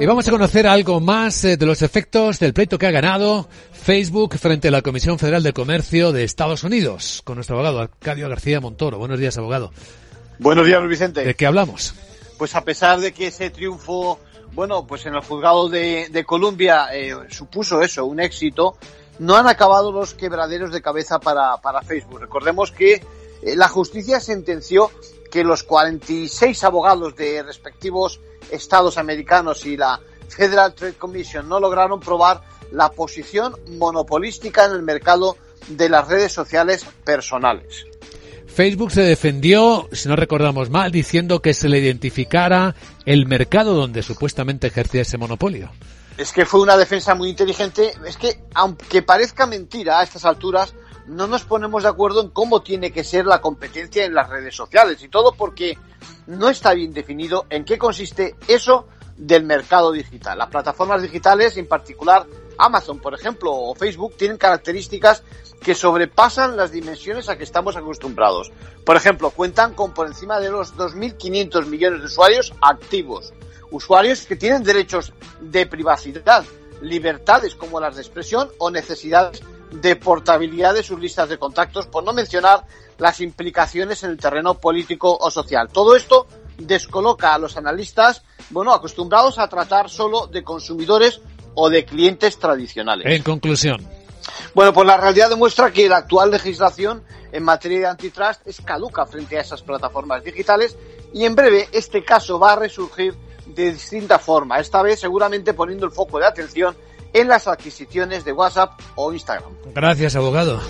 Y vamos a conocer algo más eh, de los efectos del pleito que ha ganado Facebook frente a la Comisión Federal de Comercio de Estados Unidos con nuestro abogado Arcadio García Montoro. Buenos días, abogado. Buenos días, Vicente. ¿De qué hablamos? Pues a pesar de que ese triunfo, bueno, pues en el juzgado de, de Colombia eh, supuso eso, un éxito, no han acabado los quebraderos de cabeza para, para Facebook. Recordemos que la justicia sentenció que los 46 abogados de respectivos estados americanos y la Federal Trade Commission no lograron probar la posición monopolística en el mercado de las redes sociales personales. Facebook se defendió, si no recordamos mal, diciendo que se le identificara el mercado donde supuestamente ejercía ese monopolio. Es que fue una defensa muy inteligente. Es que, aunque parezca mentira a estas alturas, no nos ponemos de acuerdo en cómo tiene que ser la competencia en las redes sociales y todo porque no está bien definido en qué consiste eso del mercado digital. Las plataformas digitales, en particular Amazon, por ejemplo, o Facebook, tienen características que sobrepasan las dimensiones a que estamos acostumbrados. Por ejemplo, cuentan con por encima de los 2.500 millones de usuarios activos. Usuarios que tienen derechos de privacidad, libertades como las de expresión o necesidades de portabilidad de sus listas de contactos, por no mencionar las implicaciones en el terreno político o social. Todo esto descoloca a los analistas, bueno, acostumbrados a tratar solo de consumidores o de clientes tradicionales. En conclusión. Bueno, pues la realidad demuestra que la actual legislación en materia de antitrust es caduca frente a esas plataformas digitales y en breve este caso va a resurgir de distinta forma, esta vez seguramente poniendo el foco de atención en las adquisiciones de WhatsApp o Instagram. Gracias, abogado.